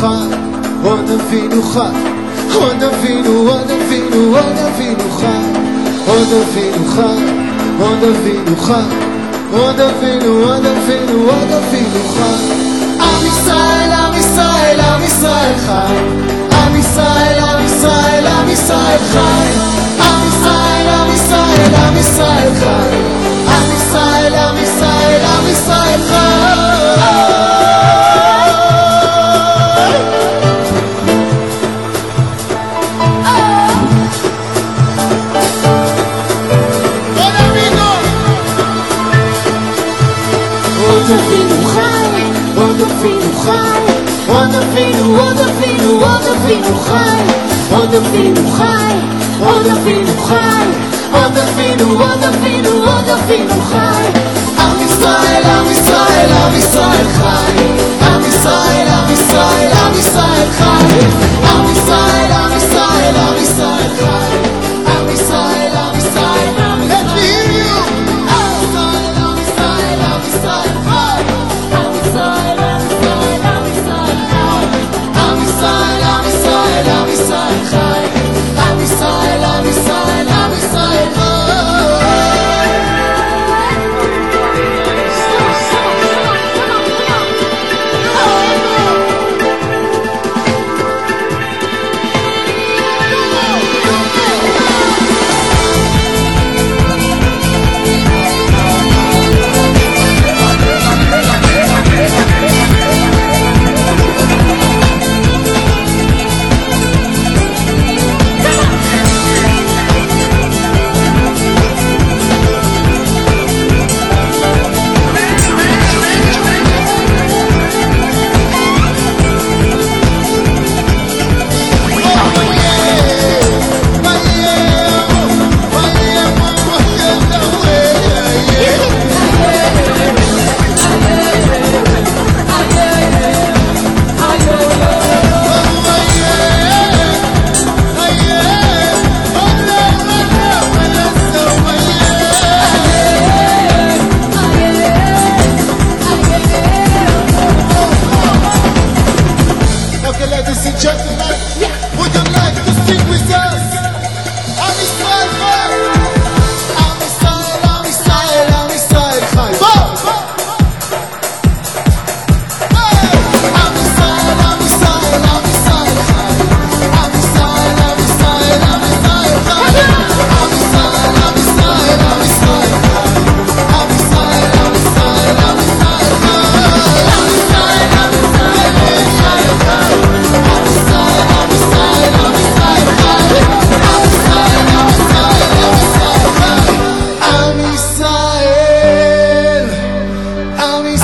خاف ودفين خاف ودفين ودفين ودفين خاف ودفين خاف ودفين خاف ودفين ودفين ودفين خاف עוד אבינו חי, עוד אבינו חי, עוד אבינו, עוד אבינו, עוד אבינו חי, עוד אבינו חי, עוד אבינו חי, עוד אבינו, עוד אבינו, עוד אבינו חי. עם ישראל, עם ישראל, עם ישראל חי. Let your legacy just like. Yeah. I'll be